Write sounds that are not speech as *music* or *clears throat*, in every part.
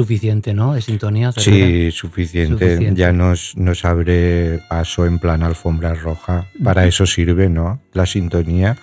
Suficiente, ¿no? De sintonía. Sí, suficiente. Ya nos, nos abre paso en plan alfombra roja. Para eso sirve, ¿no? La sintonía.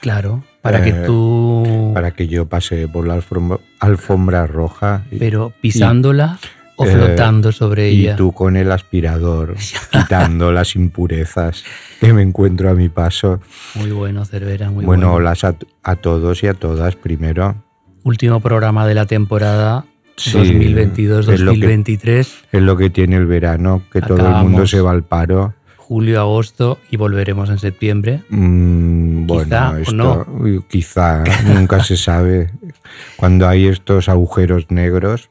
Claro, para que Eh, tú... Para que yo pase por la alfombra, alfombra roja. y- Pero pisándola o eh, flotando sobre y ella. tú con el aspirador, *laughs* quitando las impurezas que me encuentro a mi paso. Muy bueno, Cervera, muy bueno, bueno. hola a, a todos y a todas primero. Último programa de la temporada Sí, es lo que- 2022-2023, Es lo que tiene el verano, que todo el mundo se va al paro. julio, agosto y volveremos en septiembre. Mm, bueno, Quizá o esto, no. quizá, nunca se sabe. *laughs* Cuando hay estos agujeros negros,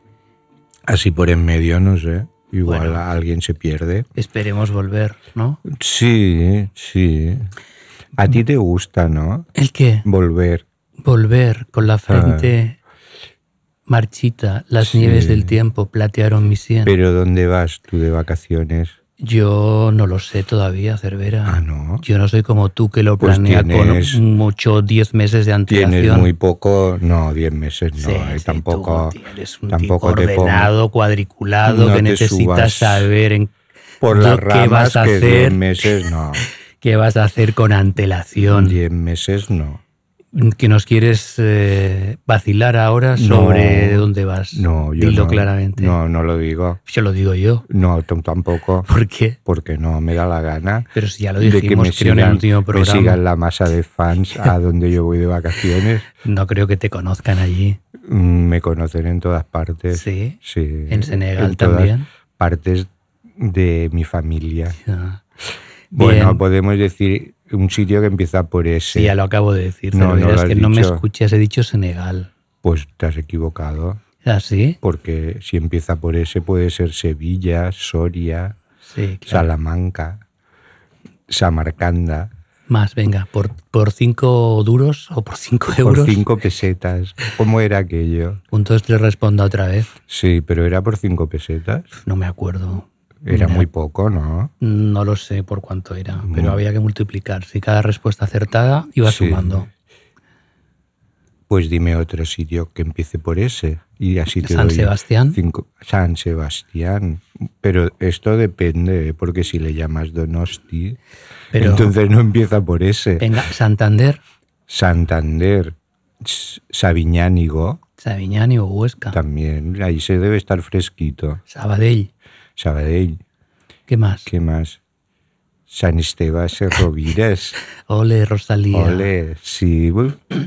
así por en medio, no sé, igual Bueno. alguien se pierde. Esperemos volver, ¿no? Sí, sí. A ti te gusta, ¿no? ¿El qué? Volver. Volver con la frente marchita, las. Sí. nieves del tiempo platearon mi sien. Pero ¿dónde vas tú de vacaciones? Yo no lo sé todavía, Cervera. Ah, no. Yo no soy como tú que lo Pues planea tienes- con mucho 10 meses de antelación. Tienes muy poco, no, 10 meses, no, Sí, eh, sí, tampoco, tú un tampoco tipo te ordenado, cuadriculado, No que necesitas saber en por las ramas vas a que 10 hacer, meses no, *laughs* qué vas a hacer con antelación. 10 meses no. Que nos quieres eh, vacilar ahora sobre No, dónde vas. No, yo Dilo no, claramente. No, no lo digo. Yo lo digo yo. No, tampoco, ¿Por qué? porque no me da la gana. Pero si ya lo de que dijimos, me creo, en el sigan, último me programa. sigan la masa de fans a *laughs* donde yo voy de vacaciones. No creo que te conozcan allí. Mm, Me conocen en todas partes. Sí. Sí. En Senegal en todas también. Partes de mi familia. Ah. Bueno, podemos decir un sitio que empieza por ese. Sí, ya lo acabo de decir. No, no es que no me escuchas, he dicho Senegal. Pues te has equivocado. ¿Ah, sí? Porque si empieza por ese puede ser Sevilla, Soria, Sí, claro. Salamanca, Samarcanda. Más, venga, por, por cinco duros o por cinco euros. Por cinco pesetas. ¿Cómo era aquello? Puntos te responda otra vez. Sí, pero era por cinco pesetas. No me acuerdo. Era muy poco, ¿no? No lo sé por cuánto era, pero había que multiplicar. Si cada respuesta acertada iba Sí. sumando. Pues dime otro sitio que empiece por ese. Y así te San doy Sebastián. cinco- San Sebastián. Pero esto depende, ¿eh? porque si le llamas Donosti, Pero- entonces no empieza por ese. Venga, Santander, Santander, Sabiñánigo, Sabiñani o Huesca. también. Ahí se debe estar fresquito. Sabadell. Sabadell, ¿Qué más? ¿qué más? San Esteban, Rovires. *laughs* Ole, Rosalía. Ole, sí,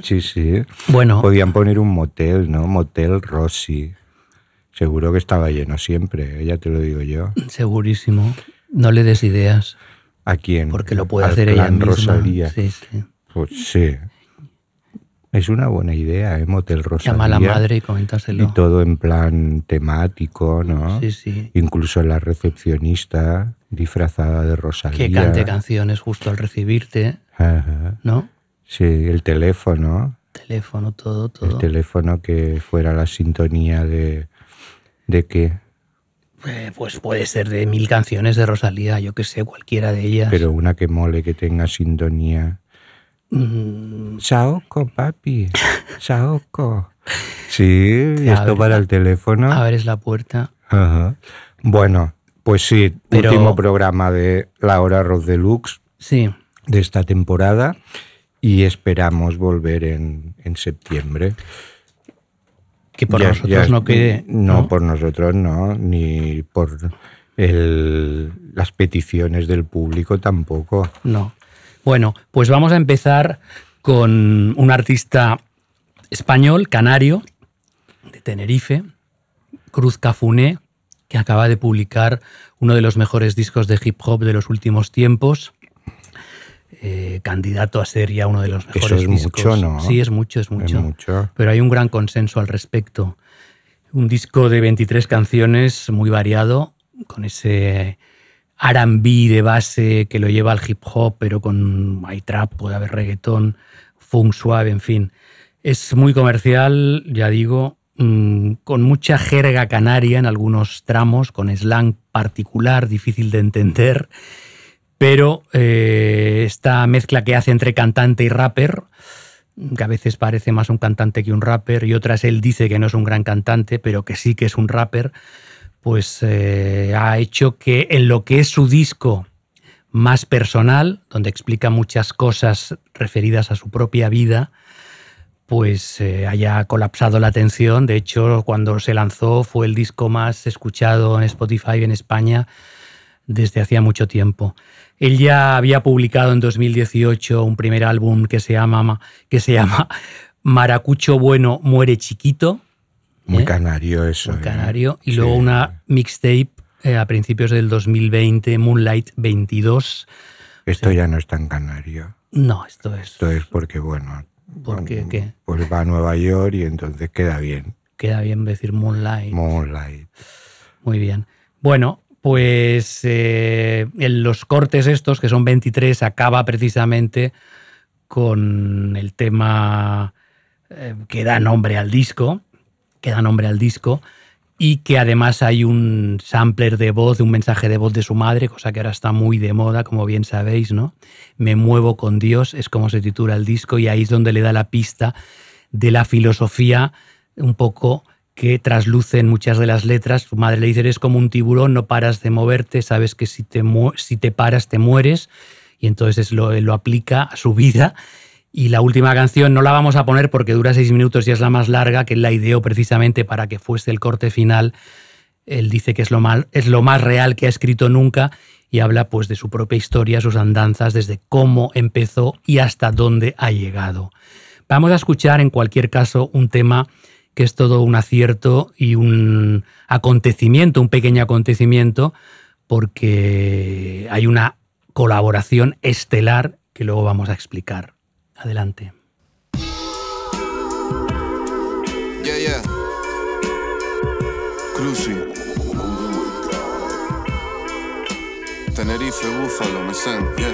sí, sí. Bueno, Podían poner un motel, ¿no? Motel Rossi. Seguro que estaba lleno siempre, ¿eh? ya te lo digo yo. segurísimo. No le des ideas, ¿A quién? porque lo puede Al hacer ella misma. Rosalía. Sí, sí. Pues sí. Es una buena idea, ¿eh? Motel Rosalía. Llama a la madre y Y coméntaselo. todo en plan temático, ¿no? Sí, sí. Incluso la recepcionista disfrazada de Rosalía. Que cante canciones justo al recibirte, Ajá. ¿no? Sí, el teléfono. Teléfono, todo, El todo. teléfono que fuera la sintonía de... ¿De qué? Eh, Pues puede ser de mil canciones de Rosalía, yo que sé, cualquiera de ellas. Pero una que mole, que tenga sintonía. Mm, Saoko, papi. *laughs* Saoko. Sí, esto para el teléfono. abres la puerta. Ajá. Bueno, pues sí, Pero- último programa de La Hora Rock Deluxe Sí, de esta temporada y esperamos volver en, en septiembre. que por Ya- nosotros ya- no quede. No, por nosotros no, ni por el- las peticiones del público tampoco. No. Bueno, pues vamos a empezar con un artista español, canario, de Tenerife, Cruz Cafuné, que acaba de publicar uno de los mejores discos de hip hop de los últimos tiempos. Eh, candidato a ser ya uno de los mejores Eso es discos. mucho, ¿no? Sí, es mucho, es mucho. Es mucho. Pero hay un gran consenso al respecto. Un disco de 23 canciones muy variado, con ese RB de base que lo lleva al hip hop, pero con hay trap, puede haber reggaetón, funk suave, en fin. Es muy comercial, ya digo, mm, con mucha jerga canaria en algunos tramos, con slang particular, difícil de entender, pero eh, esta mezcla que hace entre cantante y rapper, que a veces parece más un cantante que un rapper, y otras él dice que no es un gran cantante, pero que sí que es un rapper, pues eh, ha hecho que en lo que es su disco más personal, donde explica muchas cosas referidas a su propia vida, pues eh, haya colapsado la atención. De hecho, cuando se lanzó fue el disco más escuchado en Spotify en España desde hacía mucho tiempo. Él ya había publicado en 2018 un primer álbum que se llama, que se llama Maracucho Bueno Muere Chiquito. Muy ¿eh? canario eso. Muy ¿eh? canario. Y Sí. luego una mixtape eh, a principios del 2020, Moonlight 22. Esto ya no es tan canario. No, esto es. Esto es porque, bueno, ¿Por qué? mm, ¿Qué? pues va a Nueva York y entonces queda bien. Queda bien decir Moonlight. Moonlight. Muy bien. Bueno, pues eh, en los cortes estos, que son 23, acaba precisamente con el tema eh, que da nombre al disco, que da nombre al disco, y que además hay un sampler de voz, un mensaje de voz de su madre, cosa que ahora está muy de moda, como bien sabéis, ¿no? Me muevo con Dios, es como se titula el disco, y ahí es donde le da la pista de la filosofía un poco que trasluce en muchas de las letras. Su madre le dice, eres como un tiburón, no paras de moverte, sabes que si te, si te paras te mueres, y entonces lo, lo aplica a su vida. Y la última canción no la vamos a poner porque dura seis minutos y es la más larga, que la ideó precisamente para que fuese el corte final. Él dice que es lo, más, es lo más real que ha escrito nunca y habla pues de su propia historia, sus andanzas, desde cómo empezó y hasta dónde ha llegado. Vamos a escuchar en cualquier caso un tema que es todo un acierto y un acontecimiento, un pequeño acontecimiento, porque hay una colaboración estelar que luego vamos a explicar. Adelante. Yeah, yeah. Cruci. Tenerife, Búfalo, Mesén, yeah.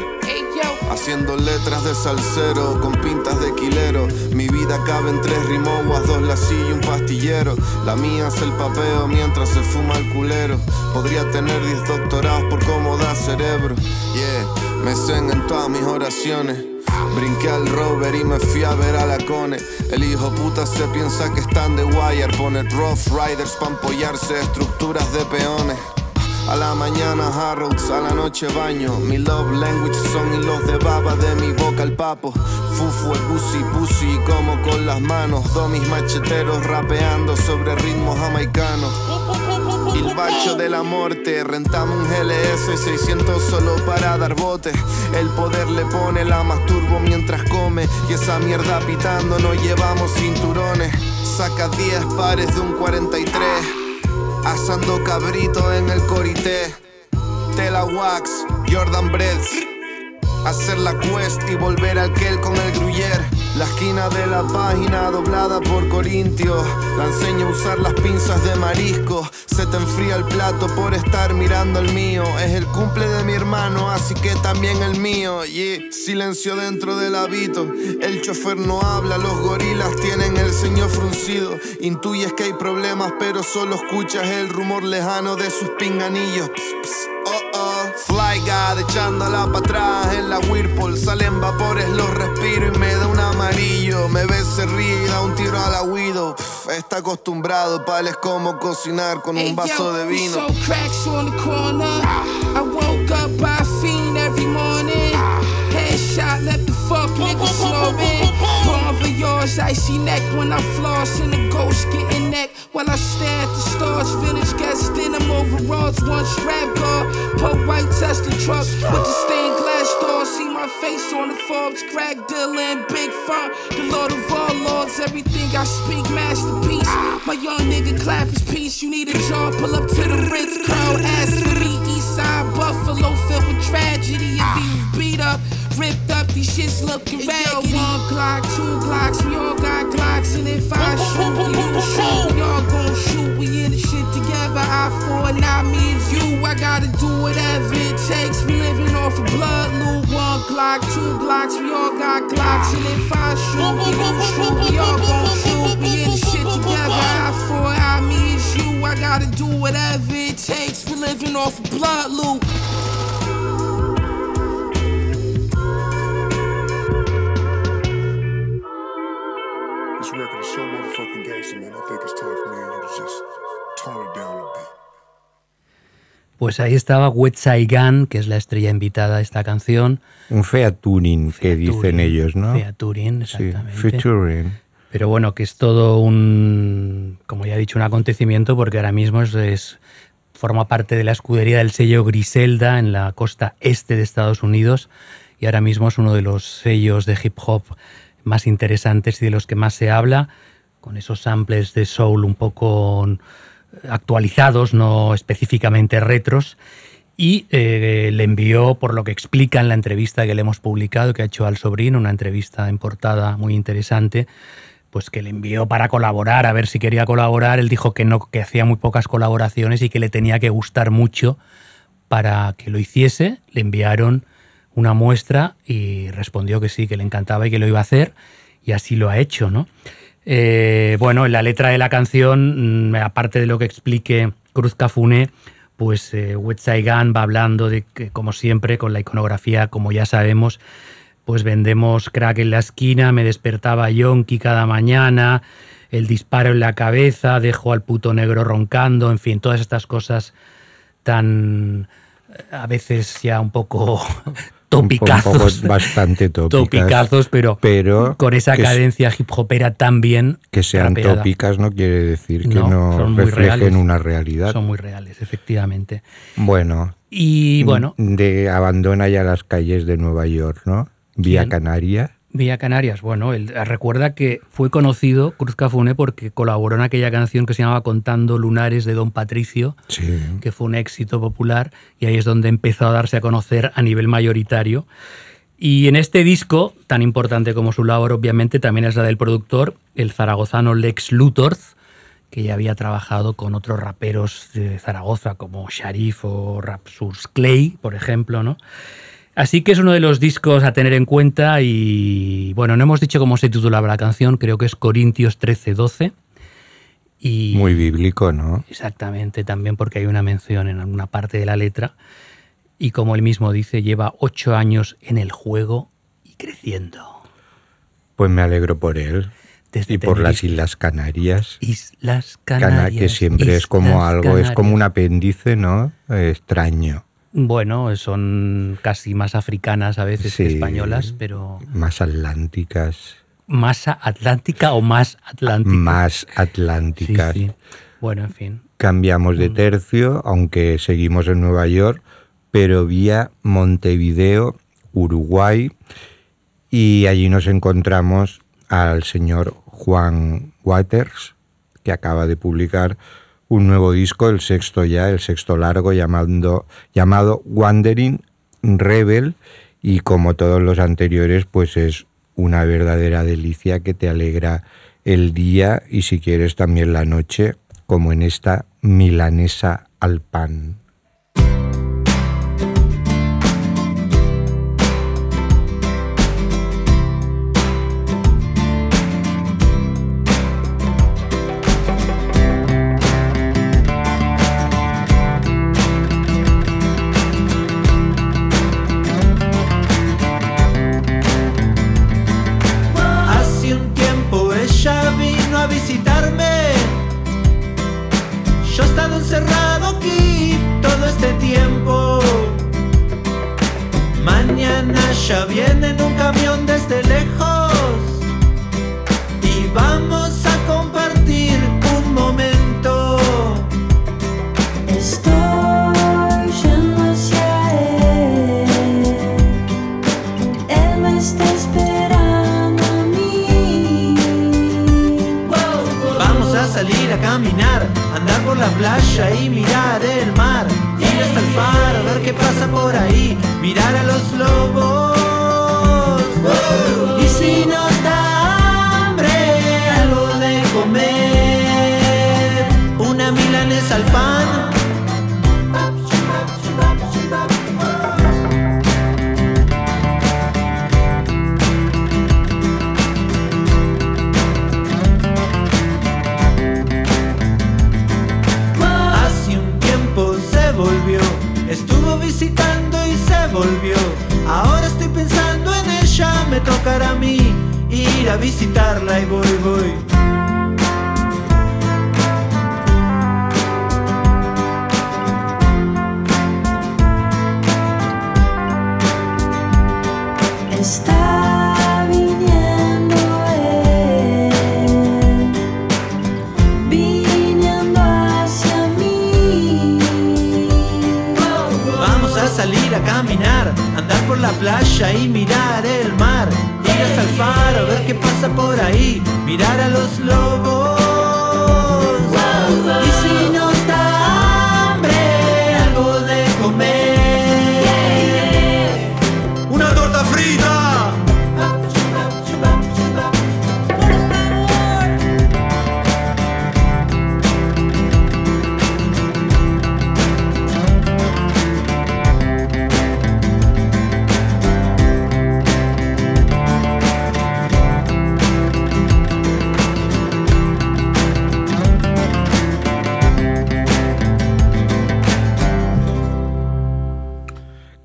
Haciendo letras de salsero con pintas de quilero. Mi vida cabe en tres rimoguas, dos lasillos y un pastillero. La mía es el papeo mientras se fuma el culero. Podría tener diez doctorados por cómo da cerebro. Yeah, me en todas mis oraciones. Brinqué al rover y me fui a ver a la cone. El hijo puta se piensa que están de wire. Pone rough riders pa' apoyarse estructuras de peones. A la mañana Harrods, a la noche baño. Mi love language son hilos de baba de mi boca al papo. Fufu, el pussy, pussy, como con las manos. Do mis macheteros rapeando sobre ritmos jamaicanos. El bacho de la muerte, rentamos un GLS 600 solo para dar bote. El poder le pone la masturbo mientras come. Y esa mierda pitando, no llevamos cinturones. Saca 10 pares de un 43. Asando cabrito en el corité. Tela Wax, Jordan Breads. Hacer la quest y volver al Kel con el Gruyère. La esquina de la página doblada por Corintios. La enseño a usar las pinzas de marisco. Se te enfría el plato por estar mirando el mío. Es el cumple de mi hermano, así que también el mío. Y silencio dentro del hábito. El chofer no habla, los gorilas tienen el ceño fruncido. Intuyes que hay problemas, pero solo escuchas el rumor lejano de sus pinganillos. Echándola para atrás en la Whirlpool. Salen vapores, los respiro y me da un amarillo. Me ve, se ríe y da un tiro a la Widow. Pff, está acostumbrado, pales como cocinar con un vaso de vino. So cracks on the corner. I woke up by a fiend every morning. Headshot, let the fuck nigga *laughs* snoring. Born yours, icy neck when I floss and the ghost getting neck. While I stare at the stars, village guest denim overalls, one strap guard. Put white test the truck with the stained glass door. See my face on the Forbes, crack and big fun. The Lord of all lords, everything I speak, masterpiece. My young nigga clap his piece. You need a jaw, pull up to the Ritz, crowd, ask for me. East side Buffalo filled with tragedy. If he was beat up, ripped up, these shits looking raggedy. One Glock, two Glocks, we all got Glocks. And if I shoot, you shoot, we all gon' shoot. We in the shit together, I for not me and you. I gotta do whatever it takes. We living off of blood loot. One Glock, two Glocks, we all got Glocks. And if I shoot, you shoot, we all gon' shoot. We in the shit together, I for I me and you. I gotta do whatever it takes. We living off of blood loot. Pues ahí estaba Wet Saigan, que es la estrella invitada a esta canción. Un featuring que dicen ellos, ¿no? Featuring, Sí, exactamente. featuring. Pero bueno, que es todo un, como ya he dicho, un acontecimiento porque ahora mismo es, es- forma parte de la escudería del sello Griselda en la costa este de Estados Unidos y ahora mismo es uno de los sellos de hip hop más interesantes y de los que más se habla, con esos samples de soul un poco actualizados, no específicamente retros. Y eh, le envió, por lo que explica en la entrevista que le hemos publicado, que ha hecho al sobrino, una entrevista en portada muy interesante, pues que le envió para colaborar, a ver si quería colaborar. Él dijo que no, que hacía muy pocas colaboraciones y que le tenía que gustar mucho para que lo hiciese. Le enviaron una muestra y respondió que sí, que le encantaba y que lo iba a hacer. Y así lo ha hecho, ¿no? Eh, bueno, en la letra de la canción, mm, aparte de lo que explique Cruz Cafune, pues eh, Saigan va hablando de que, como siempre, con la iconografía, como ya sabemos, pues vendemos crack en la esquina, me despertaba yonki cada mañana, el disparo en la cabeza, dejo al puto negro roncando, en fin, todas estas cosas tan eh, a veces ya un poco Un poco topicazos. bastante *laughs* tópicas. topicazos, pero, pero con esa cadencia hip hopera también Que sean rapeada. tópicas no quiere decir que No, reflejen reales. una realidad. Son muy reales, efectivamente. Bueno, Y bueno, de abandona ya las calles de Nueva York, ¿no? Vía ¿Quién? Vía Canarias, bueno, él recuerda que fue conocido Cruz Cafune porque colaboró en aquella canción que se llamaba Contando Lunares de Don Patricio, Sí. que fue un éxito popular y ahí es donde empezó a darse a conocer a nivel mayoritario. Y en este disco, tan importante como su labor, obviamente, también es la del productor, el zaragozano Lex Luthorz, que ya había trabajado con otros raperos de Zaragoza, como Sharif o Rapsus Clay, por ejemplo, ¿no? Así que es uno de los discos a tener en cuenta y, bueno, no hemos dicho cómo se titulaba la canción, creo que es Corintios 13-12. Y Muy bíblico, ¿no? Exactamente, también porque hay una mención en alguna parte de la letra. Y como él mismo dice, lleva ocho años en el juego y creciendo. Pues me alegro por él. Desde Y por las. Islas Canarias. Islas Cana- Canarias. que siempre es como algo, es como un apéndice, ¿no? Eh, extraño. Bueno, son casi más africanas a veces que españolas, pero Más atlánticas. masa atlántica o más atlántica. Más atlánticas. sí. Bueno, en fin. Cambiamos Mm. de tercio, aunque seguimos en Nueva York, pero vía Montevideo, Uruguay, y allí nos encontramos al señor Juan Waters, que acaba de publicar un nuevo disco, el sexto ya, el sexto largo, llamando, llamado Wandering Rebel, y como todos los anteriores, pues es una verdadera delicia que te alegra el día y si quieres también la noche, como en esta milanesa al pan.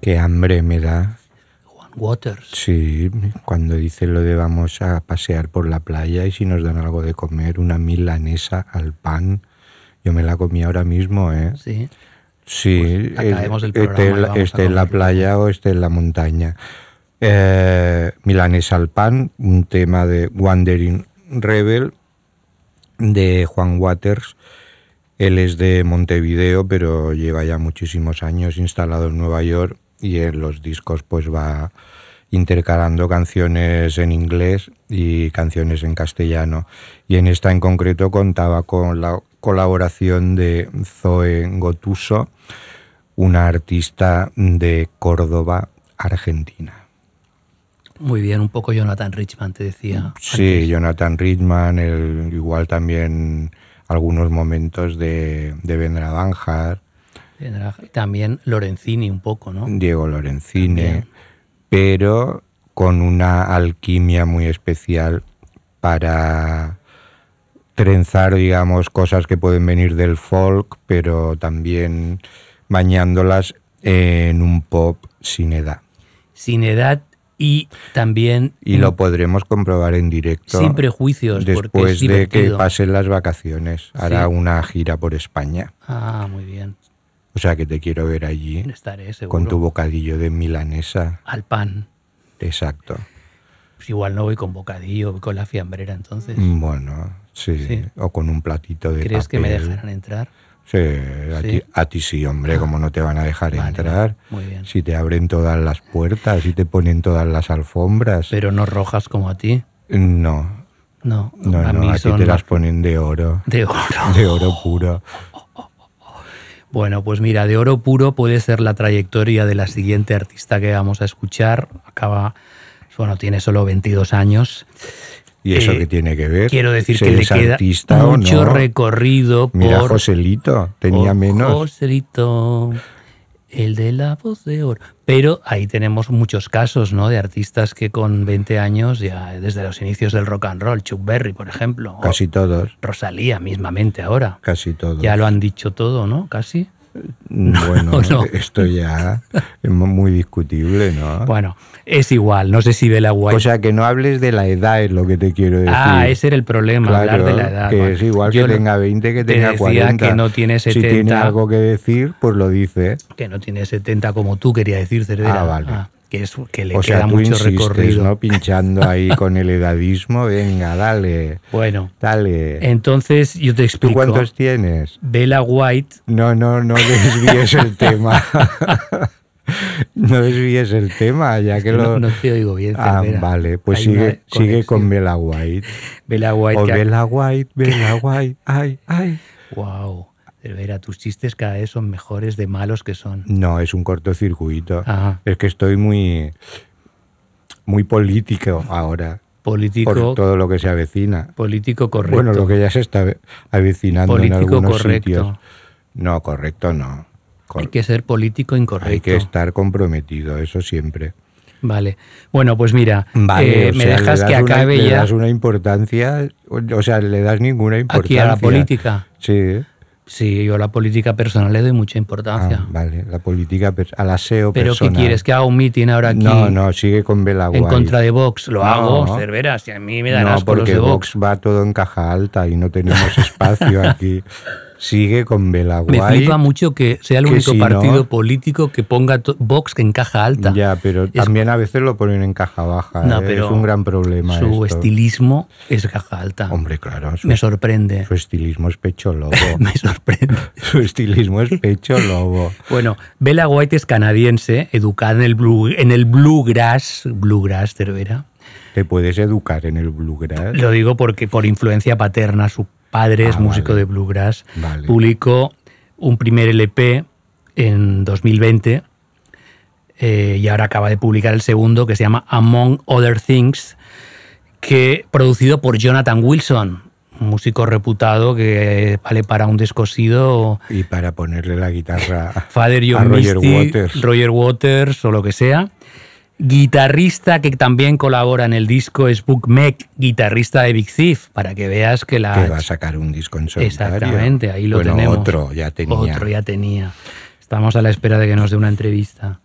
Qué hambre me da. Juan Waters. Sí, cuando dice lo de vamos a pasear por la playa y si nos dan algo de comer, una milanesa al pan. Yo me la comí ahora mismo, ¿eh? Sí. Sí, Pues acabemos el esté la- esté en la playa o esté en la montaña. Eh, Milanesa al pan, un tema de Wandering Rebel de Juan Waters. Él es de Montevideo, pero lleva ya muchísimos años instalado en Nueva York y en los discos pues va intercalando canciones en inglés y canciones en castellano. Y en esta en concreto contaba con la colaboración de Zoe Gotuso, una artista de Córdoba, Argentina. Muy bien, un poco Jonathan Richman te decía. Sí, Jonathan Richman, el, igual también algunos momentos de, de Vendra Banjar. También Lorenzini un poco, ¿no? Diego Lorenzini, También. pero con una alquimia muy especial para trenzar, digamos, cosas que pueden venir del folk, pero también bañándolas en un pop sin edad. Sin edad y también Y lo podremos comprobar en directo. sin prejuicios, es Después de que pasen las vacaciones, hará Sí. una gira por España. Ah, muy bien. O sea que te quiero ver allí Estaré seguro. con tu bocadillo de milanesa. Al pan. Exacto. Pues igual no voy con bocadillo, voy con la fiambrera entonces. Bueno, sí. Sí. O con un platito de ¿Crees que me dejarán entrar? Sí, a, Sí. Ti, a ti sí, hombre, Ah. como no te van a dejar Vale, entrar. Muy bien. Si te abren todas las puertas y te ponen todas las alfombras. Pero no rojas como a ti. No, No, no, a no, mí a ti te las ponen de oro. de oro. De oro puro. Bueno, pues mira, de oro puro puede ser la trayectoria de la siguiente artista que vamos a escuchar. Acaba, bueno, tiene solo 22 años. ¿Y eso Eh, qué tiene que ver? Quiero decir que le queda mucho no. recorrido Mira, por Joselito, tenía menos. Joselito, el de la voz de oro. Pero ahí tenemos muchos casos, ¿no? De artistas que con 20 años, ya desde los inicios del rock and roll, Chuck Berry, por ejemplo, Casi todos, Rosalía mismamente ahora. casi todos. Ya lo han dicho todo, ¿no? Casi. Bueno, *laughs* esto ya es muy discutible, ¿no? Bueno, es igual. No sé si Bella White. o sea, que no hables de la edad, es lo que te quiero decir. ah, ese era el problema, Claro, hablar de la edad. Que Bueno, es igual que tenga 20 que te tenga decía 40. que no tiene Si tiene 70. algo que decir, pues lo dice. que no tiene 70 como tú quería decir, Cervera. Ah, vale. Que, es, que le O queda sea, tú mucho insistes, recorrido. ¿no? Pinchando ahí *laughs* con el edadismo. Venga, dale, Bueno, dale. entonces yo te ¿Tú explico. cuántos tienes? Bella White, No, no, no *laughs* desvíes el tema. *laughs* no desvíes el tema, ya que no, lo... no te oigo bien, Ah, Cervera. vale, pues Hay sigue, sigue con. Bella White. Bella White. O Bella White, Bella White, ay, ay. Wow. Cervera, tus chistes cada vez son mejores de malos que son. No, es un cortocircuito. Ajá. Es que estoy muy, muy político ahora. Político, Por todo lo que se avecina. político correcto. Bueno, lo que ya se está avecinando Político en algunos correcto. sitios. No, correcto no. Cor- Hay que ser político incorrecto. hay que estar comprometido, eso siempre. Vale. Bueno, pues mira, Vale, eh, me sea, le dejas que una- acabe le ya das una importancia, o sea, le das ninguna importancia. aquí a la política. Sí. Sí, yo a la política personal le doy mucha importancia. Ah, vale, la política, al aseo Pero personal. ¿qué quieres? ¿Que haga un mitin ahora aquí No, no, sigue con Vela en contra de Vox? Lo No. hago, Cervera, si a mí me dan no, asco los porque de Vox Vox. va todo en caja alta y no tenemos *laughs* espacio aquí. Sigue con Vela Me flipa mucho que sea el único si no- partido político que ponga Vox en caja alta. Ya, pero Es- también a veces lo ponen en caja baja. No, ¿eh? pero es un gran problema. Su esto. estilismo es caja alta. Hombre, claro. Su, Me sorprende. su estilismo es pecho lobo. *laughs* Me sorprende. *laughs* su estilismo es pecho lobo. Bueno, Bella White es canadiense, educada en el, blue, en el bluegrass, bluegrass, Cervera. ¿Te puedes educar en el bluegrass? Lo digo porque por influencia paterna, su padre es Ah, músico vale. de bluegrass. Vale. Publicó un primer LP en 2020 eh, y ahora acaba de publicar el segundo que se llama Among Other Things, que producido por Jonathan Wilson, un músico reputado que vale para un descosido Y para ponerle la guitarra *laughs* Father a John Roger Misty, Waters. Roger Waters o lo que sea. Guitarrista que también colabora en el disco es Book Meck, guitarrista de Big Thief, para que veas que la... que va a sacar un disco en solitario. Exactamente, ahí lo Bueno, tenemos. otro ya tenía. Otro ya tenía. Estamos a la espera de que nos dé una entrevista.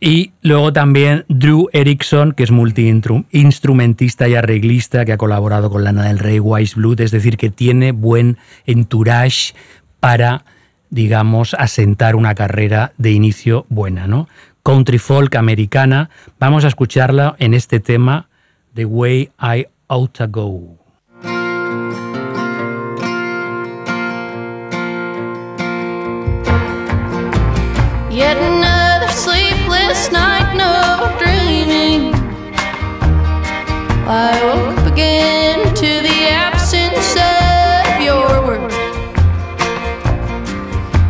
Y luego también Drew Erickson, que es multiinstrumentista y arreglista, que ha colaborado con Lana del Rey, Wise Blood, es decir, que tiene buen entourage para, digamos, asentar una carrera de inicio buena, ¿no? Country folk americana. Vamos a escucharla en este tema, The Way I Ought to Go. Yet another sleepless night, no dreaming. I woke up again to the absence of your words.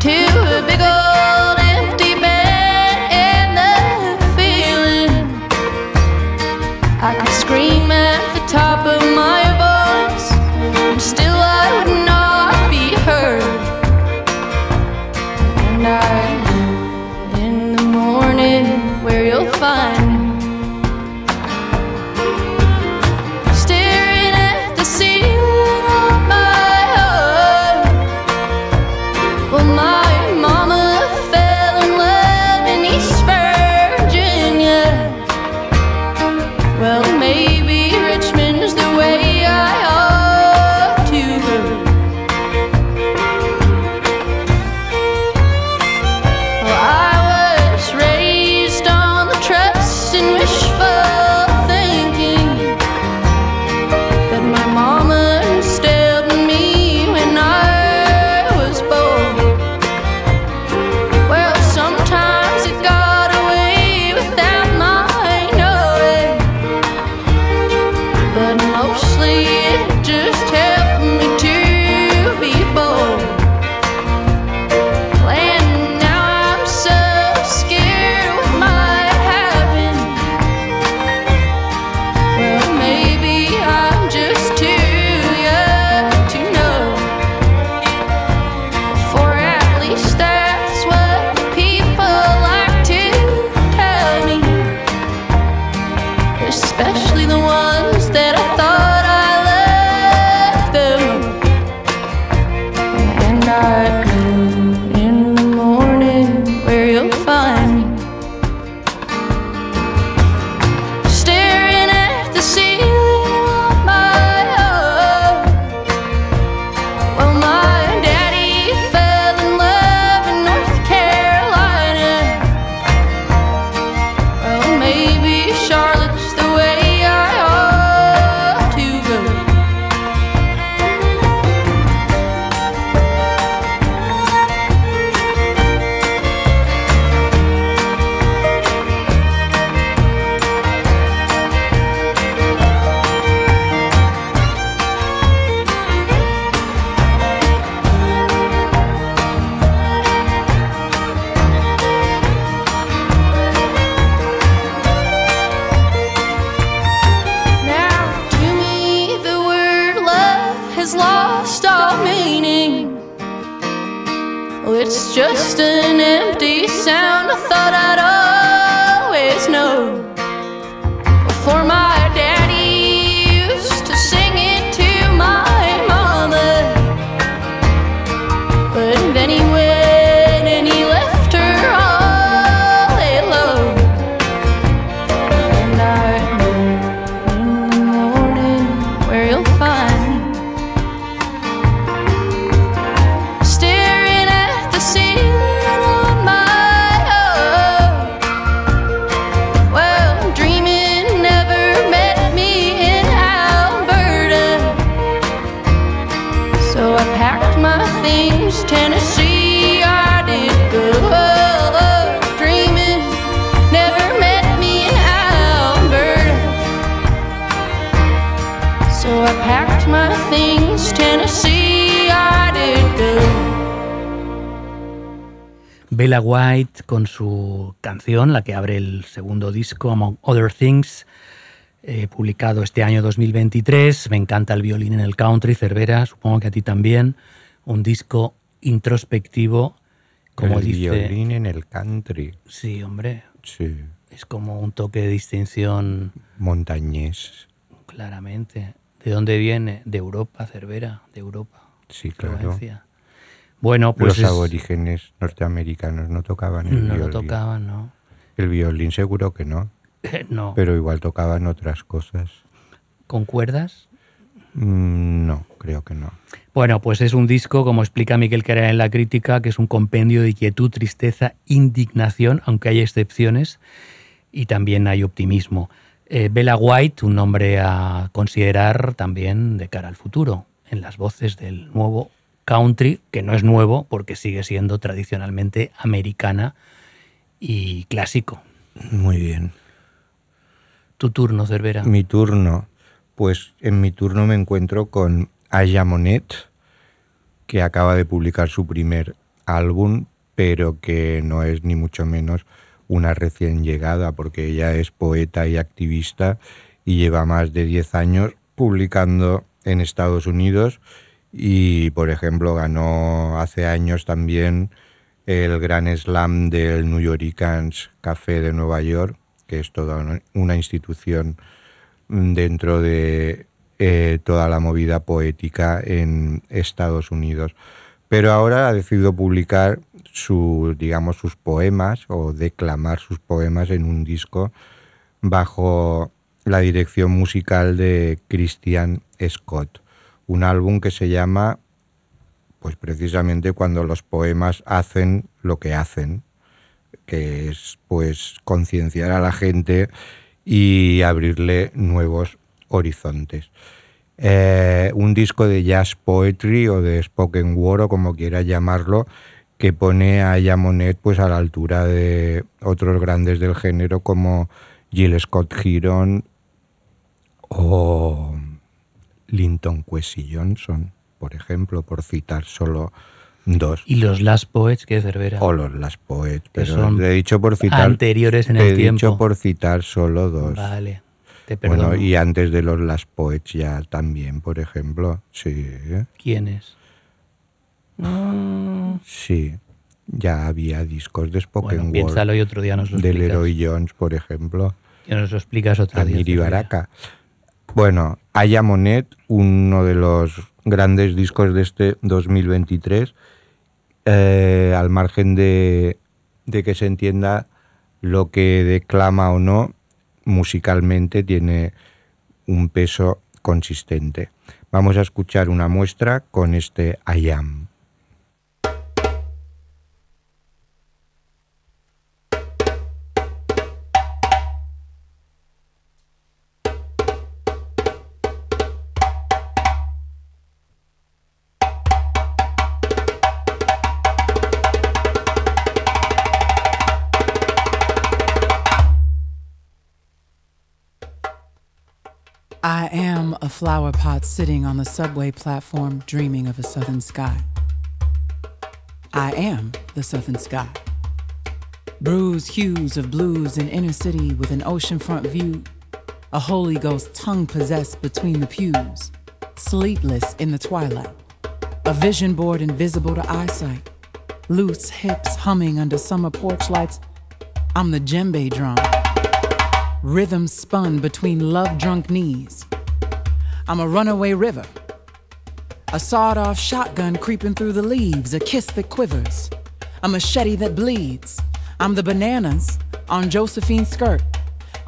To Bella White con su canción, la que abre el segundo disco, Among Other Things, eh, publicado este año 2023. Me encanta el violín en el country, Cervera, supongo que a ti también. Un disco introspectivo, como el dice. violín en el country. Sí, hombre, Sí. es como un toque de distinción Montañés. claramente. ¿De dónde viene? De Europa, Cervera, de Europa. Sí, claro. Bueno, pues Los es- aborígenes norteamericanos no tocaban el no violín. lo tocaban, ¿no? El violín seguro que no, *laughs* no. pero igual tocaban otras cosas. ¿Con cuerdas? Mm, No, creo que no. Bueno, pues es un disco, como explica Miquel Carrera en la crítica, que es un compendio de quietud, tristeza, indignación, aunque hay excepciones, y también hay optimismo. Eh, Bella White, un nombre a considerar también de cara al futuro, en las voces del nuevo country, que no es nuevo porque sigue siendo tradicionalmente americana y clásico. Muy bien. Tu turno, Cervera. Mi turno. Pues en mi turno me encuentro con Aya Monet, que acaba de publicar su primer álbum, pero que no es ni mucho menos una recién llegada, porque ella es poeta y activista y lleva más de 10 años publicando en Estados Unidos y, por ejemplo, ganó hace años también el Gran Slam del New Yorkers Café de Nueva York, que es toda una institución dentro de eh, toda la movida poética en Estados Unidos. Pero ahora ha decidido publicar digamos, sus poemas o declamar sus poemas en un disco bajo la dirección musical de Christian Scott. Un álbum que se llama, pues precisamente cuando los poemas hacen lo que hacen, que es pues concienciar a la gente y abrirle nuevos horizontes. Eh, un disco de jazz poetry o de spoken word o como quiera llamarlo, que pone a Yamonet pues a la altura de otros grandes del género como Jill Scott Heron o Linton Kwesi Johnson, por ejemplo, por citar solo dos. Y los Last Poets, que Cervera. O los Las Poets, Que pero son te he dicho por citar. anteriores en el he dicho tiempo. por citar solo dos. Vale, te perdono. Bueno, y antes de los Las Poets ya también, por ejemplo. Sí, ¿Quién es? sí. Ya había discos de Spoken Bueno, Word. piénsalo y otro día nos lo De explicas. Leroy Jones, por ejemplo. Que nos lo explicas otro día. Amiri Cervera. Baraka. Bueno, Aya Monet, uno de los grandes discos de este 2023, eh, al margen de, de que se entienda lo que declama o no, musicalmente tiene un peso consistente. Vamos a escuchar una muestra con este I Am. Flower pot sitting on the subway platform dreaming of a southern sky. I am the southern sky. Bruised hues of blues in inner city with an oceanfront view. A Holy Ghost tongue possessed between the pews. Sleepless in the twilight. A vision board invisible to eyesight. loose hips humming under summer porch lights. I'm the djembe drum, rhythm spun between love drunk knees. I'm a runaway river, a sawed off shotgun creeping through the leaves, a kiss that quivers, a machete that bleeds. I'm the bananas on Josephine's skirt,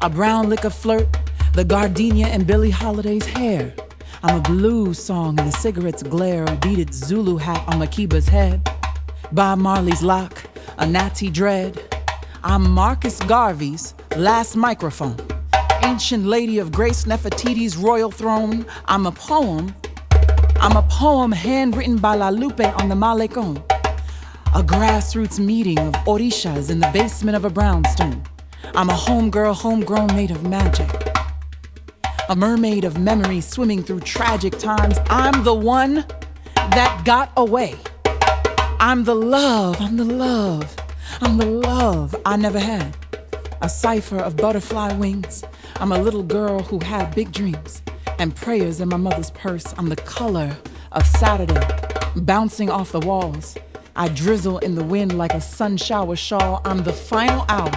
a brown liquor flirt, the gardenia in Billie Holiday's hair. I'm a blues song in the cigarette's glare, a beaded Zulu hat on Makiba's head. Bob Marley's lock, a natty dread. I'm Marcus Garvey's last microphone. Ancient lady of grace, Nefertiti's royal throne. I'm a poem. I'm a poem handwritten by La Lupe on the Malecon. A grassroots meeting of orishas in the basement of a brownstone. I'm a homegirl, homegrown made of magic. A mermaid of memory swimming through tragic times. I'm the one that got away. I'm the love, I'm the love, I'm the love I never had. A cipher of butterfly wings. I'm a little girl who had big dreams and prayers in my mother's purse. I'm the color of Saturday, bouncing off the walls. I drizzle in the wind like a sun shower shawl. I'm the final hour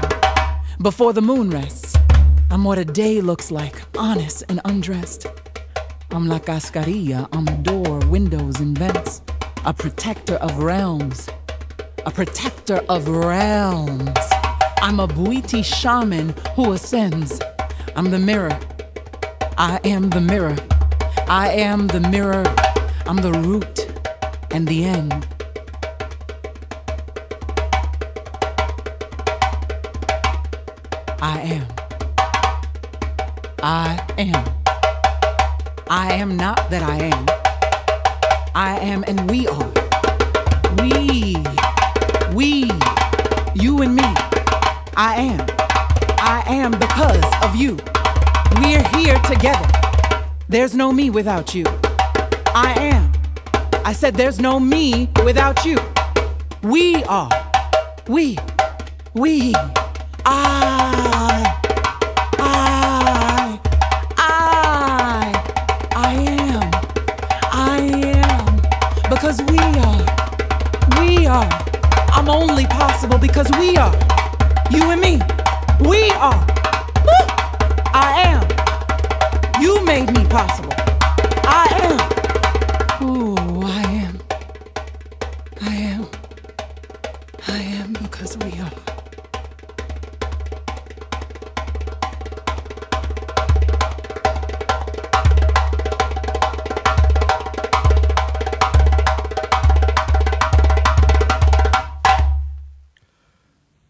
before the moon rests. I'm what a day looks like, honest and undressed. I'm la cascarilla on the door, windows, and vents. A protector of realms. A protector of realms. I'm a Buiti shaman who ascends. I'm the mirror. I am the mirror. I am the mirror. I'm the root and the end. I am. I am. I am not that I am. I am and we are. We. We. You and me. I am. I am because of you. We're here together. There's no me without you. I am. I said there's no me without you. We are. We. We. I. I. I. I am. I am. Because we are. We are. I'm only possible because we are. You and me. We are. Woo! I am. You made me possible. I am. Ooh, I am. I am. I am because we are.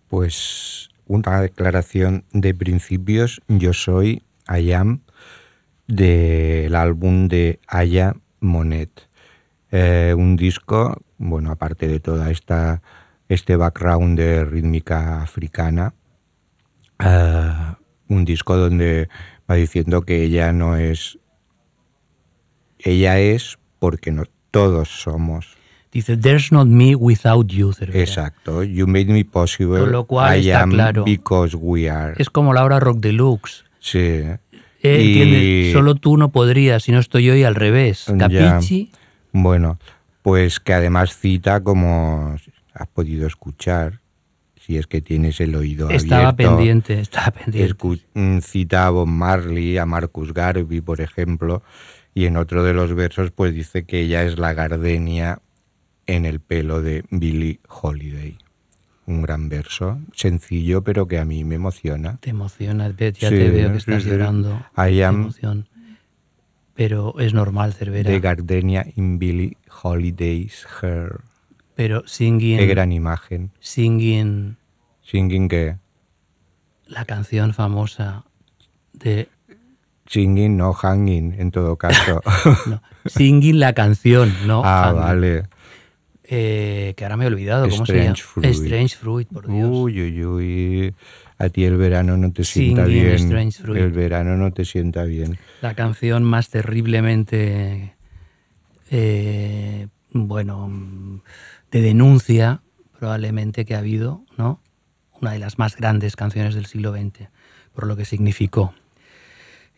Pues una declaración de principios, yo soy I am del álbum de Aya Monet. Eh, un disco, bueno, aparte de toda esta este background de rítmica africana, eh, un disco donde va diciendo que ella no es ella es porque no todos somos. Dice, there's not me without you, Cervera. Exacto. You made me possible. Con lo cual I está am claro. because we are. Es como la hora rock deluxe. Sí. Eh, Y- ¿entiendes? Solo tú no podrías, si no estoy yo y al revés. Ya. Capichi. Bueno, pues que además cita, como has podido escuchar, si es que tienes el oído Estaba abierto, pendiente, estaba pendiente. escu- mm, cita a Bob Marley, a Marcus Garvey, por ejemplo, y en otro de los versos pues dice que ella es la gardenia en el pelo de Billie Holiday. Un gran verso, sencillo, pero que a mí me emociona. Te emociona, ya Sí, te veo que estás sí. llorando. I am emoción. Pero es normal, Cervera. de Gardenia in Billie Holiday's hair. Pero singing, Qué gran imagen. singing Singing que... la canción famosa de Singing, no hanging, en todo caso. *laughs* no, singing la canción, no ah, hanging. vale. Eh, que ahora me he olvidado cómo Strange se llama. Fruit. Strange Fruit, por Dios. Uy, uy, uy. A ti el verano no te sienta bien. Strange Fruit. El verano no te sienta bien. La canción más terriblemente, eh, bueno, de denuncia probablemente que ha habido, ¿no? Una de las más grandes canciones del siglo XX, por lo que significó.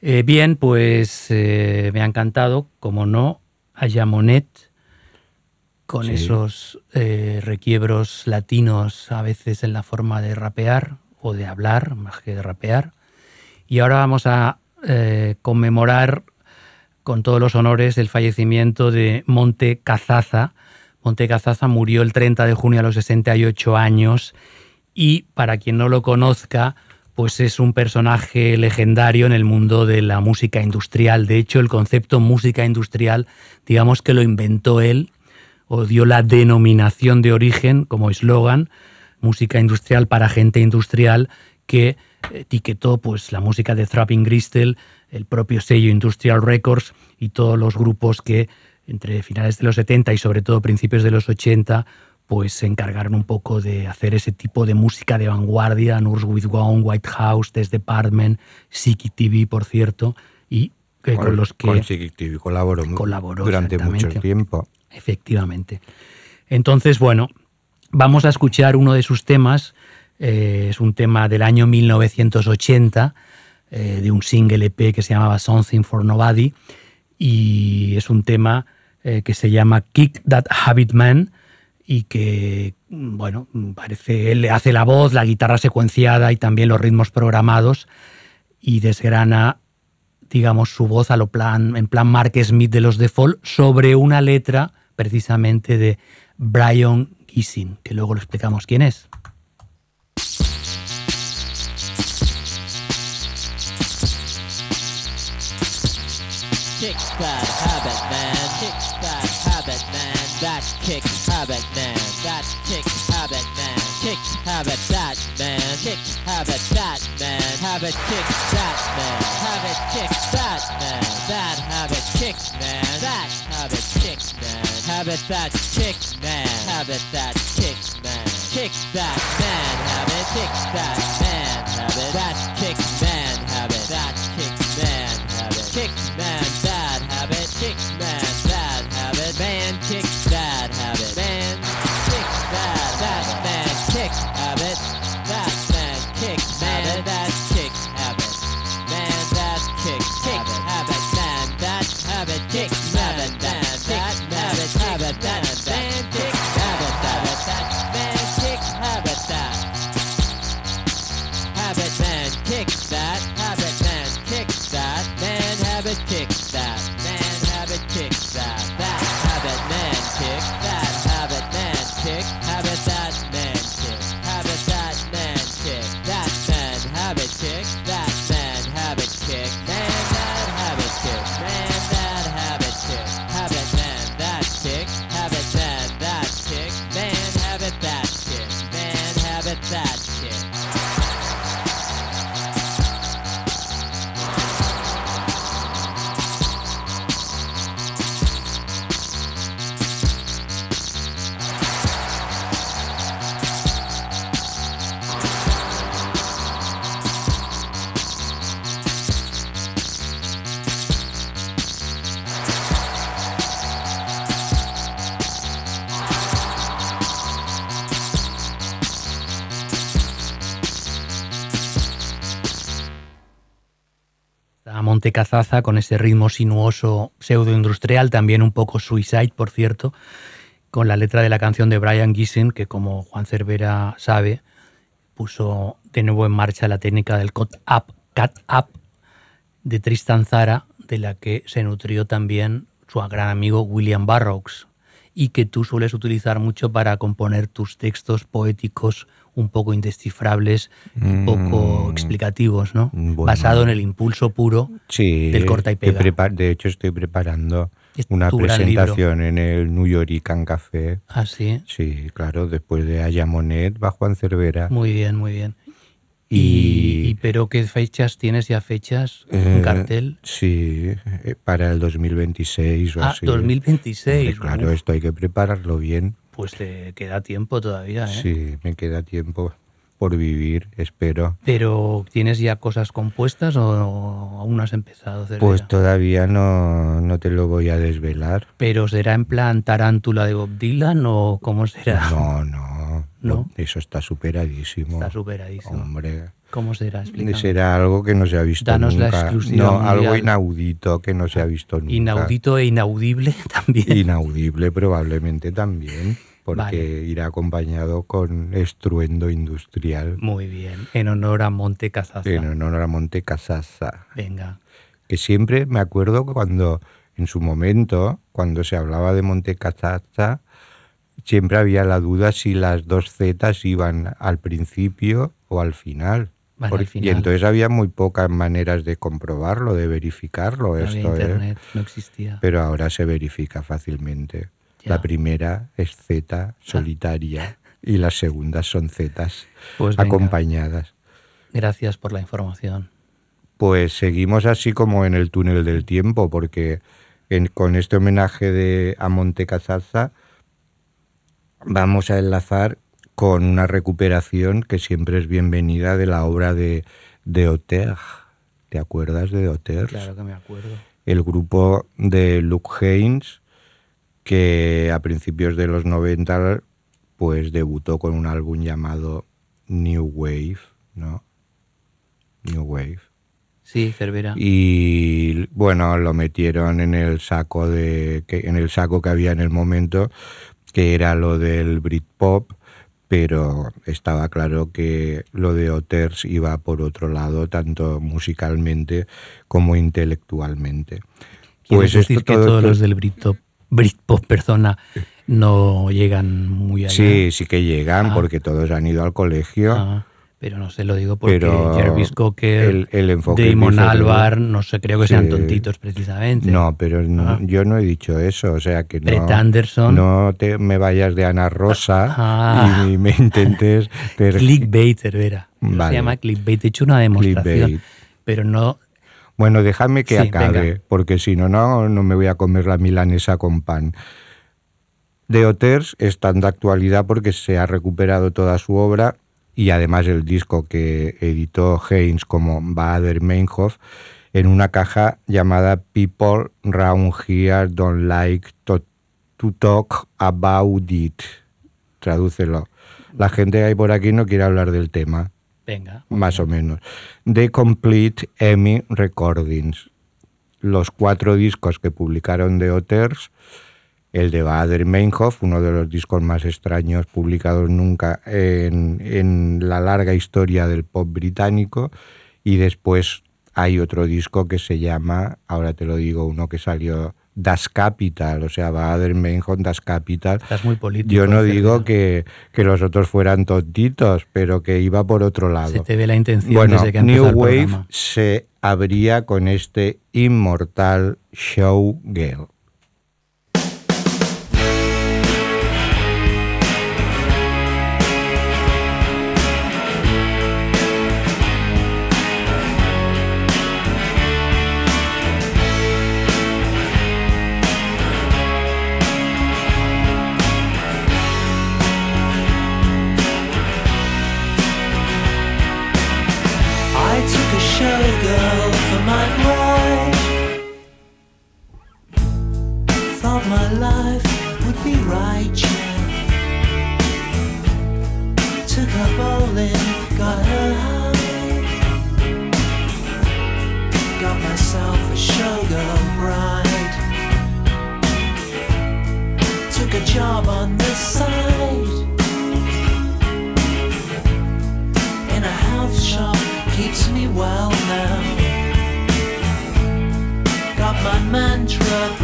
Eh, bien, pues me ha encantado, como no, a Jamonet, con Sí. esos eh, requiebros latinos a veces en la forma de rapear o de hablar más que de rapear. Y ahora vamos a eh, conmemorar con todos los honores el fallecimiento de Monte Cazaza. Monte Cazaza murió el 30 de junio a los 68 años y para quien no lo conozca, pues es un personaje legendario en el mundo de la música industrial. De hecho, el concepto música industrial, digamos que lo inventó él o dio la denominación de origen como eslogan, música industrial para gente industrial, que etiquetó pues la música de Thrapping Gristle, el propio sello Industrial Records y todos los grupos que entre finales de los 70 y sobre todo principios de los 80 pues se encargaron un poco de hacer ese tipo de música de vanguardia, Nurse with One, White House, Test Department, Siki TV, por cierto, y que con, los que Con Psychic TV colaboró, colaboró, durante mucho tiempo. Efectivamente. Entonces, bueno, vamos a escuchar uno de sus temas. eh, es un tema del año 1980, eh, de un single EP que se llamaba Something for Nobody. Y es un tema eh, que se llama Kick That Habit Man y que, bueno, parece, él hace la voz, la guitarra secuenciada y también los ritmos programados y desgrana digamos, su voz a lo plan, en plan Mark Smith de los Default sobre una letra precisamente de Brian Gissing, que luego lo explicamos quién es. Kick that habit, that habit, man. Habit. That man. Habit, that that. Habit, that man. That habit, kick man. Habit, that kick man. Habit, that kick man. Kick that man. Habit, kick that man. Habit, that kick man. Habit, that A Monte Cazaza con ese ritmo sinuoso pseudoindustrial, también un poco suicide, por cierto, con la letra de la canción de Brian Gissing, que como Juan Cervera sabe, puso de nuevo en marcha la técnica del cut up, cut up de Tristan Zara, de la que se nutrió también su gran amigo William Burroughs, y que tú sueles utilizar mucho para componer tus textos poéticos un poco indescifrables, un poco Mm, explicativos, ¿no? bueno. Basado en el impulso puro Sí, del corta y pega. de hecho estoy preparando Es una presentación en el New Yorican Café. Ah, sí. Sí, claro, después de Ayamonet va Juan Cervera. Muy bien, muy bien. Y- Y, pero qué fechas tienes ya fechas? ¿Un Eh, cartel? Sí, eh, para el 2026 o Ah, así. 2026. Hombre, claro, esto hay que prepararlo bien. Pues te queda tiempo todavía, ¿eh? Sí, me queda tiempo por vivir, espero. Pero ¿tienes ya cosas compuestas o aún has empezado? Cervera? Pues todavía no, no te lo voy a desvelar. ¿Pero será en plan tarántula de Bob Dylan o cómo será? No, no, ¿No? Eso está superadísimo. Está superadísimo. Hombre, ¿Cómo será? Explícame. Será algo que no se ha visto Danos la nunca. exclusiva no, algo inaudito que no se ha visto nunca. Inaudito e inaudible *laughs* también. Inaudible probablemente también, porque Vale. irá acompañado con estruendo industrial Muy bien. En honor a Monte Casaza. en honor a Monte Casasa. Venga. Que siempre me acuerdo cuando, en su momento, cuando se hablaba de Monte Casasa, siempre había la duda si las dos zetas iban al principio o al final. Van al Porque- final. Y entonces había muy pocas maneras de comprobarlo, de verificarlo No había esto. ¿eh? internet, no existía. Pero ahora se verifica fácilmente. La primera es Z solitaria y las segundas son Zetas Pues acompañadas. Gracias por la información. Pues seguimos así como en el túnel del tiempo, porque en- con este homenaje de, a Monte Casazza vamos a enlazar con una recuperación que siempre es bienvenida de la obra de, de Otter. ¿Te acuerdas de Otter? Claro que me acuerdo. el grupo de Luke Haynes, que a principios de los 90 pues debutó con un álbum llamado New Wave, ¿no? New Wave. Sí, Cervera. Y bueno, lo metieron en el saco de que en el saco que había en el momento, que era lo del Britpop, pero estaba claro que lo de Otters iba por otro lado, tanto musicalmente como intelectualmente. ¿Quieres Pues esto decir que todo todos esto- los del Britpop, Britpop persona, no llegan muy allá? Sí, sí que llegan Ah. porque todos han ido al colegio. Ah, pero no sé, lo digo porque Pero Jervis Cocker, el- el enfoque Damon. Albar, no sé, creo que sean tontitos precisamente. No, pero no- Ah. yo no he dicho eso, o sea que no. Brett Anderson. No te me vayas de Ana Rosa *laughs* Ah. y me intentes. *laughs* ter- Clickbait, Cervera. Vale. Se llama clickbait. He hecho una demostración, Clickbait. pero no... Bueno, déjame que Sí, acabe, venga. porque si no, no, no me voy a comer la milanesa con pan. De Otters es tan de actualidad porque se ha recuperado toda su obra y además el disco que editó Haynes como Bader Meinhof en una caja llamada People Round Here Don't Like to, to Talk About It. Tradúcelo. La gente que hay por aquí no quiere hablar del tema Venga. más o menos. The Complete Emmy Recordings. Los cuatro discos que publicaron The Otters, el de Bader Meinhof, uno de los discos más extraños publicados nunca en, en la larga historia del pop británico, y después hay otro disco que se llama, ahora te lo digo, uno que salió Das Capital, o sea, Bader Meinhof Das Capital. Estás muy político. Yo no digo que, que los otros fueran tontitos, pero que iba por otro lado. Se te ve la intención Bueno, desde que New el Wave se abría con este inmortal Showgirl. Her bowling, got high. Got myself a showgirl bride. Took a job on the side. in a health shop keeps me well now. Got my mantra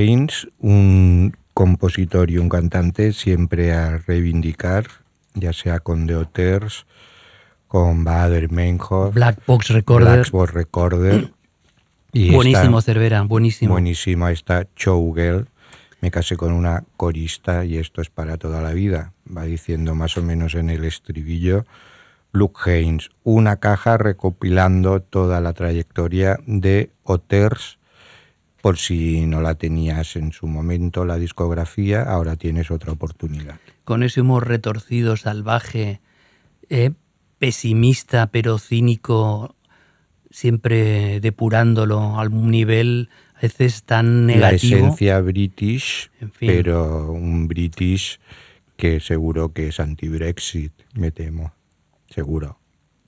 Haynes, un compositor y un cantante siempre a reivindicar, ya sea con The Otters, con Bader Meinhof, Black Box Recorder. Black Box Recorder. *clears throat* y buenísimo, esta- Cervera, buenísimo. Buenísimo, esta Showgirl. Me casé con una corista y esto es para toda la vida. Va diciendo más o menos en el estribillo. Luke Haynes, una caja recopilando toda la trayectoria de Otters. Por si no la tenías en su momento la discografía, ahora tienes otra oportunidad. Con ese humor retorcido, salvaje, eh, pesimista pero cínico, siempre depurándolo a un nivel a veces tan La negativo. esencia british, En fin. pero un british que seguro que es anti-Brexit, me temo. Seguro.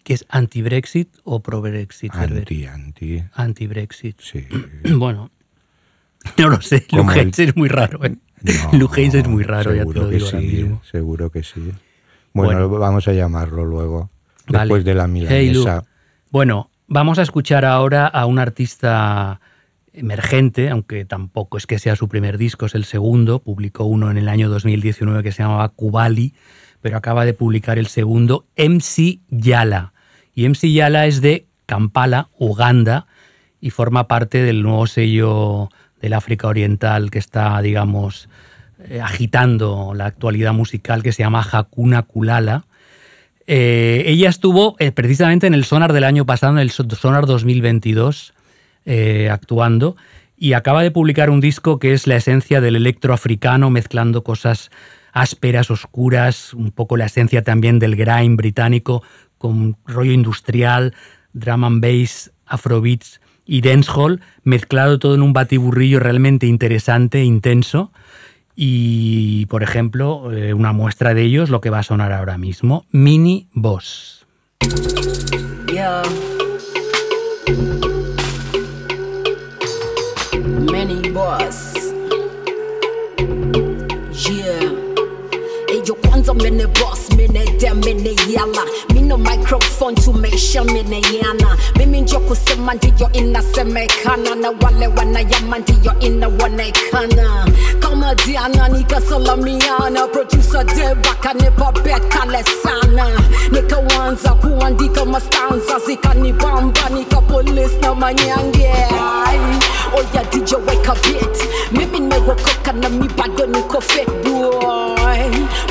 ¿Que es anti-Brexit o pro-Brexit? Anti, anti. Anti-Brexit. Sí. *clears throat* bueno, *laughs* no lo sé. Luke el- es muy raro. ¿eh? No, *laughs* es muy raro, ya te seguro lo que digo ahora sí, mismo. Seguro que sí. Bueno, Bueno. vamos a llamarlo luego. Vale. Después de la Hey, milanesa. Luke. Bueno, vamos a escuchar ahora a un artista emergente, aunque tampoco es que sea su primer disco, es el segundo. Publicó uno en el año 2019 que se llamaba Kubali, pero acaba de publicar el segundo, MC Yala. Y MC Yala es de Kampala, Uganda, y forma parte del nuevo sello del África Oriental que está, digamos, eh, agitando la actualidad musical que se llama Hakuna Kulala. Eh, ella estuvo eh, precisamente en el Sonar del año pasado, en el So- Sonar 2022, eh, actuando, y acaba de publicar un disco que es la esencia del electroafricano, mezclando cosas ásperas, oscuras, un poco la esencia también del grime británico, con rollo industrial, drum and bass, afrobeats y dancehall, mezclado todo en un batiburrillo realmente interesante, intenso. Y, por ejemplo, eh, una muestra de ello es lo que va a sonar ahora mismo, Mini Boss. Many boss. Eyo kwanza mene boss, mene dem, mene yala. Mino microphone to make sure mene yana. Mimi njo kusema ndiyo inasemekana na wale wanayama ndiyo inaonekana. Kama Diana nikasalamiana, producer Deba kanipa bet kale sana. Nikaanza kuandika mastanza zikanibamba, nika police na manyange. Oya DJ weka beat, mimi nimeokoka na mi bado niko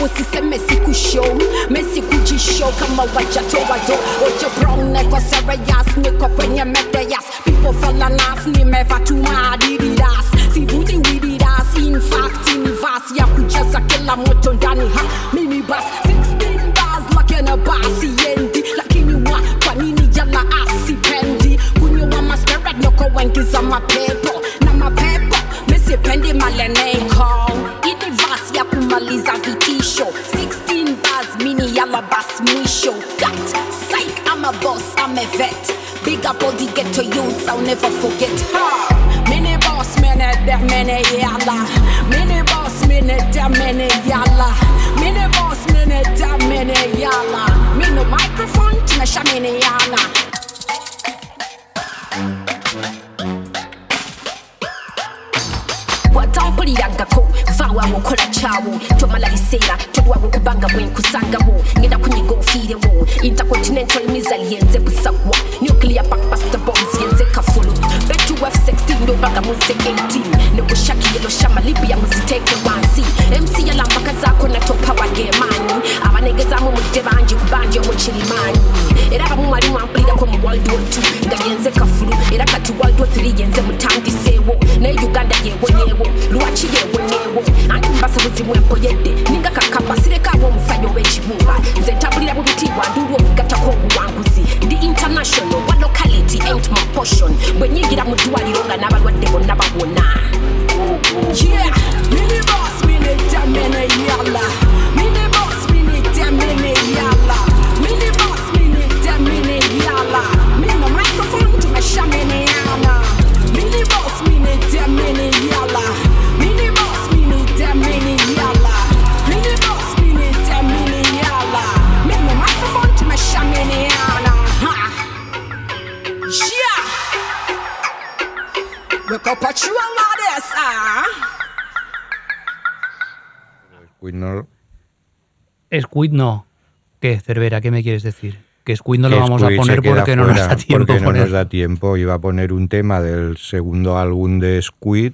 usiseme siku show mesikuji show. Kama wajatowado ojebraunekosereyas nikofenye medeyas pipofelanas nimevatuma adididas sivuti wididas infact inivas ya kujaza kila moto ndani ha minibas 16 bas lakena basiendi lakini wa kwa nini yala asipendi kunyowa masperet noko wengiza mapepo na mapepo mesipendi maleneko kumaliza vitisho. 16 bars mini yala bas mwisho Cut, psych, I'm a boss, I'm a vet. Big up all the ghetto youths, I'll never forget. Her Mini boss, mene de mene yala. Mini boss, mene de mene yala. Mini boss, mene de mene yala. Mino microphone, tumesha mene yana vaawo okola kyawo tomala biseera tolwawo kubanga bwenkusangawo ngenda kunyiga intercontinental misal yenze busagwa nuclear backbuster bombs yenze kafulu betu f16 ndobaga muze 18 nebushaki yelo shama libya muziteeke wansi mc yalambaka zaako natopa wagemanyi abanegezamu mudde bangi kubanja omukirimanyi era abamu mwali mwampulirako mu world war 2 nga yenze kafulu era kati world war 3 yenze mutandiseewo naye uganda yewonyeewo lwaki yewonyeewo anti mubasabuzi bwempoyedde ninga kakapa sirekaawo omusajja ow'ekibumba nze Squid no. ¿Qué, Cervera? ¿Qué me quieres decir? Que Squid no lo vamos a Squid poner porque no nos da tiempo. Porque no nos da tiempo. Iba a poner un tema del segundo álbum de Squid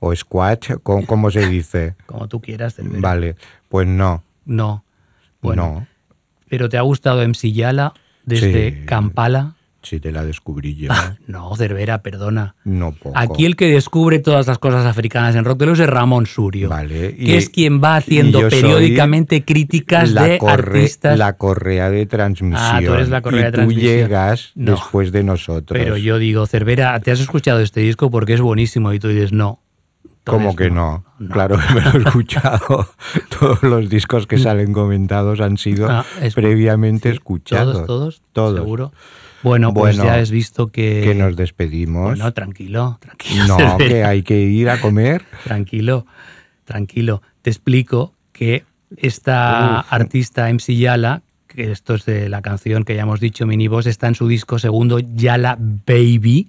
o Squad, ¿cómo, cómo se dice? *laughs* Como tú quieras, Cervera. Vale, pues no. No. Bueno. No. ¿Pero te ha gustado MC Yala desde Sí. Kampala? Si te la descubrí yo. No, Cervera, perdona. No poco. Aquí el que descubre todas las cosas africanas en Rock de Luz es Ramón Surio, Vale, y- que es quien va haciendo periódicamente críticas la de corre- artistas. La correa de transmisión. Ah, tú eres la correa y de transmisión. Tú llegas No. después de nosotros. Pero yo digo, Cervera, ¿te has escuchado este disco porque es buenísimo? Y tú dices, no. ¿Cómo que no? Claro que *laughs* me lo he escuchado. *laughs* Todos los discos que salen comentados han sido Ah, es- previamente sí, escuchados. Todos, todos, Todos. seguro. Bueno, pues Bueno, ya has visto que... Que nos despedimos. Bueno, tranquilo, tranquilo. no, Cervera. que hay que ir a comer. *laughs* Tranquilo, tranquilo. Te explico que esta Uf. artista MC Yala, que esto es de la canción que ya hemos dicho, Miniboss, está en su disco segundo Yala Baby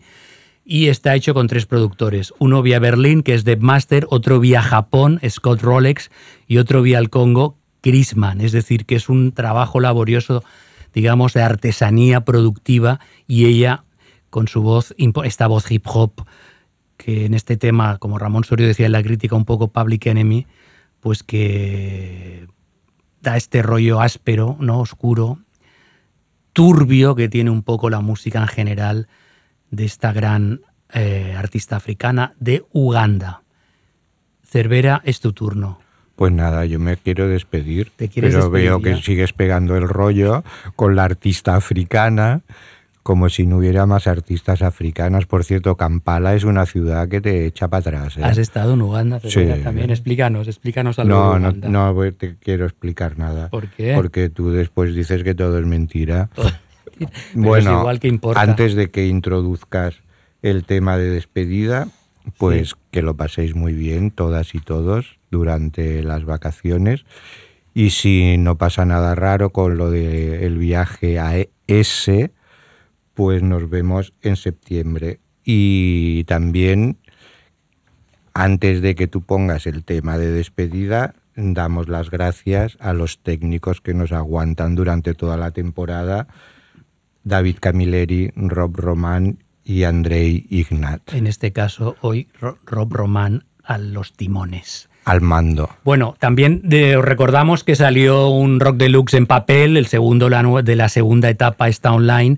y está hecho con tres productores. Uno vía Berlín, que es Deb Master, otro vía Japón, Scott Rolex, y otro vía el Congo, Chrisman. Es decir, que es un trabajo laborioso, digamos, de artesanía productiva y ella con su voz, esta voz hip hop, que en este tema, como Ramón Sorio decía en la crítica, un poco Public Enemy, pues que da este rollo áspero, ¿no? oscuro, turbio que tiene un poco la música en general de esta gran eh, artista africana de Uganda. Cervera, es tu turno. Pues nada, yo me quiero despedir. ¿Te quieres pero despedir veo ya? que sigues pegando el rollo con la artista africana, como si no hubiera más artistas africanas. Por cierto, Kampala es una ciudad que te echa para atrás. ¿eh? ¿Has estado en Uganda, Sí. también? Explícanos, explícanos algo No, de no, Uganda. no te quiero explicar nada. ¿Por qué? Porque tú después dices que todo es mentira. *laughs* Bueno, igual que importa. antes de que introduzcas el tema de despedida, pues que lo paséis muy bien todas y todos durante las vacaciones. Y si no pasa nada raro con lo del viaje a ese, pues nos vemos en septiembre. Y también, antes de que tú pongas el tema de despedida, damos las gracias a los técnicos que nos aguantan durante toda la temporada, David Camilleri, Rob Román y Andrei Ignat. En este caso, hoy Ro- Rob Román a los timones. Al mando. Bueno, también de- os recordamos que salió un Rock Deluxe en papel, el segundo de la segunda etapa está online,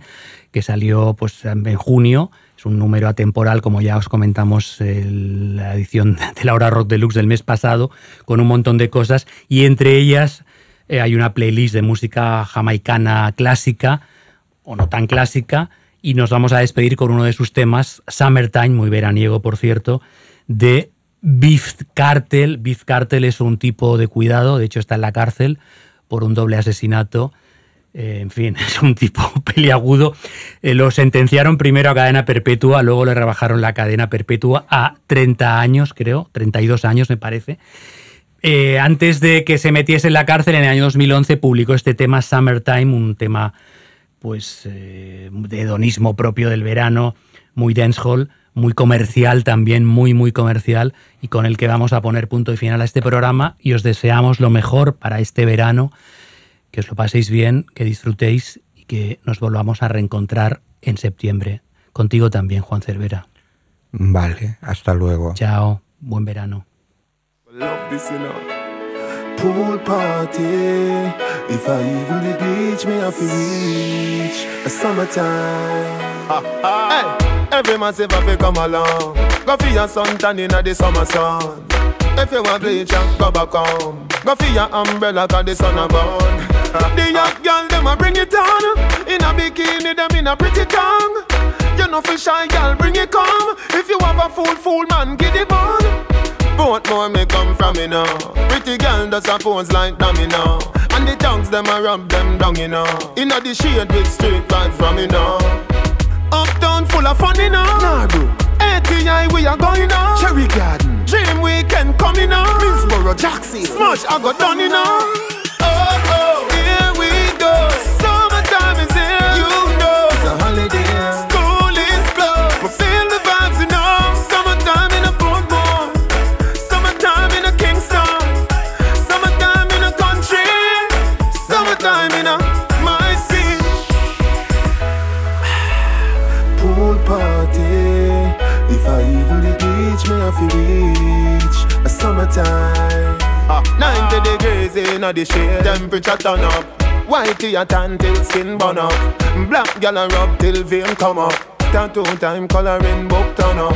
que salió pues en junio. Es un número atemporal, como ya os comentamos en la edición de la hora Rock Deluxe del mes pasado, con un montón de cosas. Y entre ellas eh, hay una playlist de música jamaicana clásica, o no tan clásica, y nos vamos a despedir con uno de sus temas, Summertime, muy veraniego por cierto, de Beef Cartel. Beef Cartel es un tipo de cuidado, de hecho está en la cárcel por un doble asesinato. Eh, en fin, *laughs* es un tipo peliagudo. Eh, lo sentenciaron primero a cadena perpetua, luego le rebajaron la cadena perpetua a 30 años, creo, 32 años me parece. Eh, antes de que se metiese en la cárcel, en el año 2011 publicó este tema Summertime, un tema pues de hedonismo propio del verano, muy dancehall, muy comercial también, muy muy comercial y con el que vamos a poner punto y final a este programa y os deseamos lo mejor para este verano, que os lo paséis bien, que disfrutéis y que nos volvamos a reencontrar en septiembre. Contigo también, Juan Cervera. Vale, hasta luego. Chao, buen verano. Love this, you know. Pool party. If I even the beach, me have to reach a summertime. Hey, every massive have to come along. Go for your suntan in the summer sun. If you want bleach, go back home. Go for your umbrella, cause the sun a burn. the young girl, them a bring it on. In a bikini, them in a pretty tongue. You know for shy girl, bring it come. If you have a fool, fool man, get it on. Both more me come from you now. Pretty girl does a pose like dummy now. And the tongues them a rub them down you know. Inna the shade with straight vibes from you now. Uptown full of fun you know. Nah bro. ATI we are going now. Cherry Garden. Dream weekend coming now. Minsboro, Jackson. Smush I got done you know. Temperature turn up. Whitey a tan till skin burn up. Black gal a rub till vein come up. Tattoo time coloring book turn up.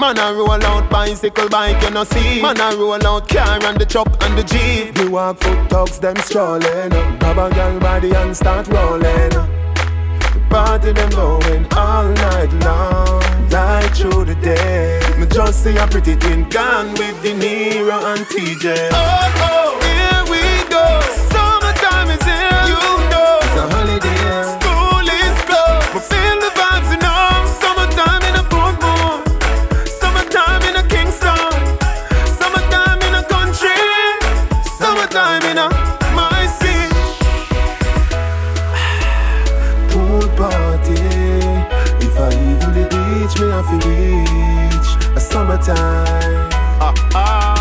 Man a roll out bicycle bike you no see Man a roll out car and the truck and the jeep The walk foot dogs them strolling Grab a gal body and start rolling The party them going all night long Right through the day Me just see a pretty twin gone with De Niro and TJ Oh oh time in a my skin. *sighs* Pool party. If I even the beach, me I feel rich. A summertime. Ah, ah.